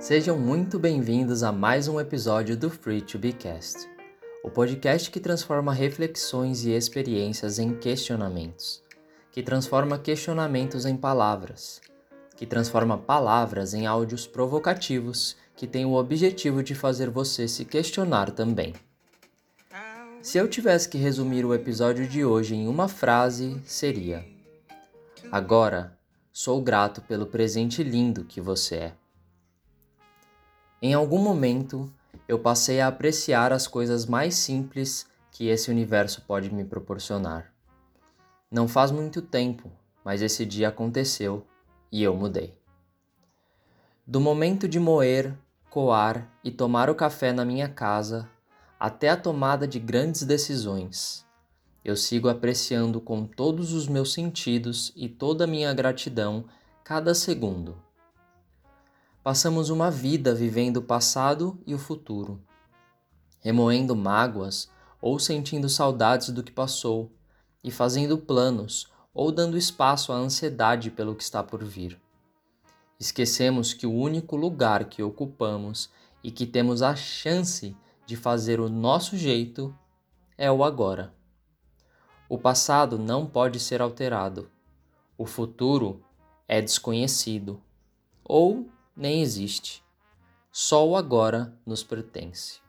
Sejam muito bem-vindos a mais um episódio do Free to Be Cast, o podcast que transforma reflexões e experiências em questionamentos, que transforma questionamentos em palavras, que transforma palavras em áudios provocativos que têm o objetivo de fazer você se questionar também. Se eu tivesse que resumir o episódio de hoje em uma frase, seria: Agora sou grato pelo presente lindo que você é. Em algum momento, eu passei a apreciar as coisas mais simples que esse universo pode me proporcionar. Não faz muito tempo, mas esse dia aconteceu e eu mudei. Do momento de moer, coar e tomar o café na minha casa até a tomada de grandes decisões, eu sigo apreciando com todos os meus sentidos e toda a minha gratidão cada segundo. Passamos uma vida vivendo o passado e o futuro, remoendo mágoas ou sentindo saudades do que passou e fazendo planos ou dando espaço à ansiedade pelo que está por vir. Esquecemos que o único lugar que ocupamos e que temos a chance de fazer o nosso jeito é o agora. O passado não pode ser alterado. O futuro é desconhecido ou nem existe. Só o agora nos pertence.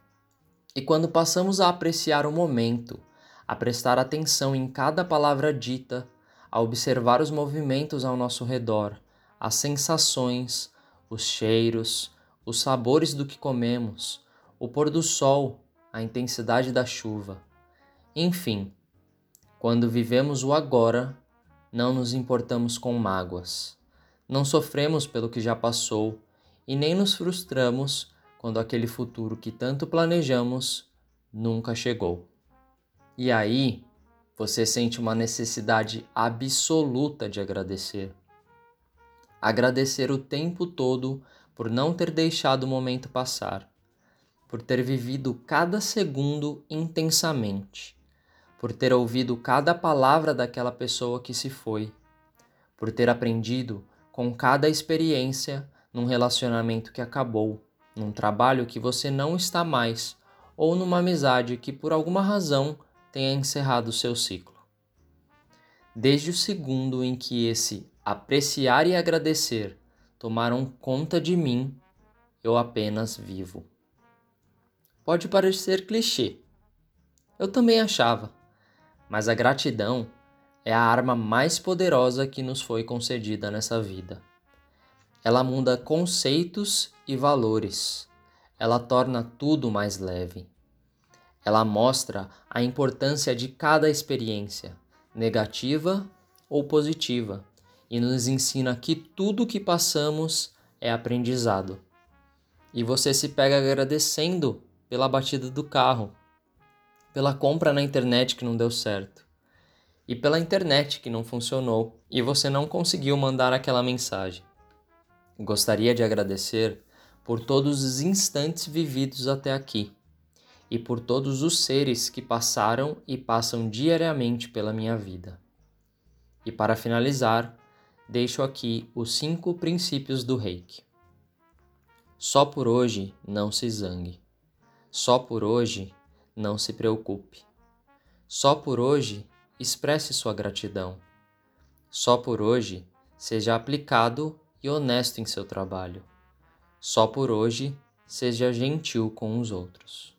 E quando passamos a apreciar o momento, a prestar atenção em cada palavra dita, a observar os movimentos ao nosso redor, as sensações, os cheiros, os sabores do que comemos, o pôr do sol, a intensidade da chuva. Enfim, quando vivemos o agora, não nos importamos com mágoas. Não sofremos pelo que já passou e nem nos frustramos quando aquele futuro que tanto planejamos nunca chegou. E aí, você sente uma necessidade absoluta de agradecer. Agradecer o tempo todo por não ter deixado o momento passar, por ter vivido cada segundo intensamente, por ter ouvido cada palavra daquela pessoa que se foi, por ter aprendido com cada experiência num relacionamento que acabou, num trabalho que você não está mais, ou numa amizade que por alguma razão tenha encerrado seu ciclo. Desde o segundo em que esse apreciar e agradecer tomaram conta de mim, eu apenas vivo. Pode parecer clichê. Eu também achava, mas a gratidão é a arma mais poderosa que nos foi concedida nessa vida. Ela muda conceitos e valores. Ela torna tudo mais leve. Ela mostra a importância de cada experiência, negativa ou positiva, e nos ensina que tudo que passamos é aprendizado. E você se pega agradecendo pela batida do carro, pela compra na internet que não deu certo, e pela internet que não funcionou e você não conseguiu mandar aquela mensagem. Gostaria de agradecer por todos os instantes vividos até aqui e por todos os seres que passaram e passam diariamente pela minha vida. E para finalizar, deixo aqui os cinco princípios do reiki. Só por hoje não se zangue. Só por hoje não se preocupe. Só por hoje expresse sua gratidão. Só por hoje seja aplicado e honesto em seu trabalho. Só por hoje seja gentil com os outros.